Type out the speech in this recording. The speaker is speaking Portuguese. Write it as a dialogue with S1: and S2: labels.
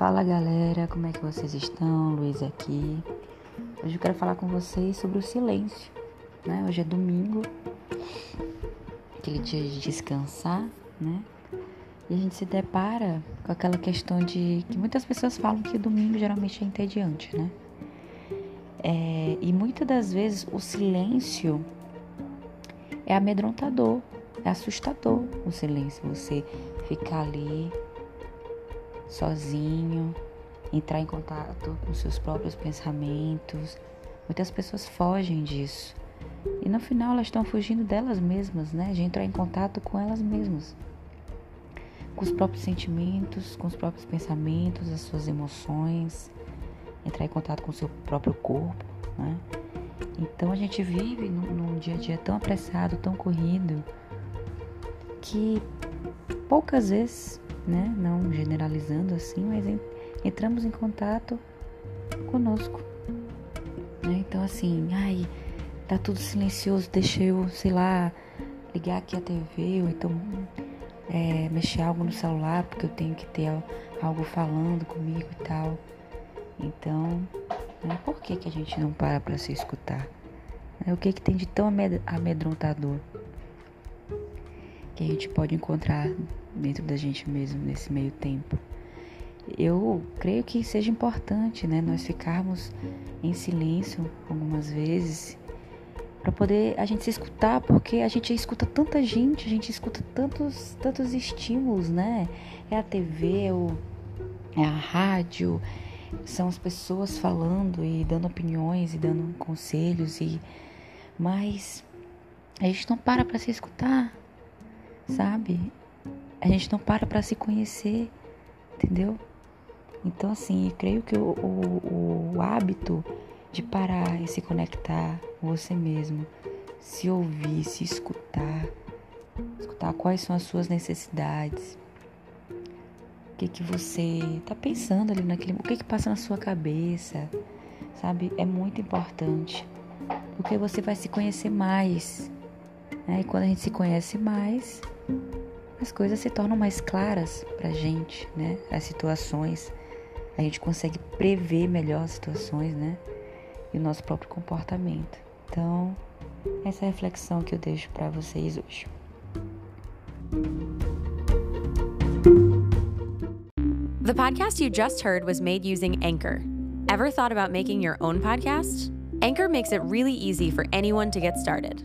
S1: Fala galera, como é que vocês estão? Luiz aqui. Hoje eu quero falar com vocês sobre o silêncio. Né? Hoje é domingo, aquele dia de descansar, né? E a gente se depara com aquela questão de que muitas pessoas falam que o domingo geralmente é entediante, né? É, e muitas das vezes o silêncio é amedrontador, é assustador o silêncio. Você ficar ali sozinho, entrar em contato com seus próprios pensamentos. Muitas pessoas fogem disso. E no final elas estão fugindo delas mesmas, né? De entrar em contato com elas mesmas. Com os próprios sentimentos, com os próprios pensamentos, as suas emoções. Entrar em contato com o seu próprio corpo, né? Então a gente vive num, num dia a dia tão apressado, tão corrido, que poucas vezes né? Não generalizando assim, mas entramos em contato conosco. Né? Então assim, ai, tá tudo silencioso, deixa eu, sei lá, ligar aqui a TV ou então é, mexer algo no celular porque eu tenho que ter algo falando comigo e tal. Então, né, por que, que a gente não para para se escutar? O que, que tem de tão amedrontador? Que a gente pode encontrar dentro da gente mesmo nesse meio tempo. Eu creio que seja importante, né, nós ficarmos em silêncio algumas vezes para poder a gente se escutar, porque a gente escuta tanta gente, a gente escuta tantos tantos estímulos, né? É a TV, é, o, é a rádio, são as pessoas falando e dando opiniões e dando conselhos e mas a gente não para para se escutar sabe? A gente não para para se conhecer, entendeu? Então, assim, creio que o, o, o hábito de parar e se conectar com você mesmo, se ouvir, se escutar, escutar quais são as suas necessidades, o que que você tá pensando ali naquele, o que que passa na sua cabeça, sabe? É muito importante, porque você vai se conhecer mais, né? E quando a gente se conhece mais, as coisas se tornam mais claras pra gente, né? As situações, a gente consegue prever melhor as situações, né? E o nosso próprio comportamento. Então, essa é a reflexão que eu deixo para vocês hoje.
S2: The podcast you just heard was made using Anchor. Ever thought about making your own podcast? Anchor makes it really easy for anyone to get started.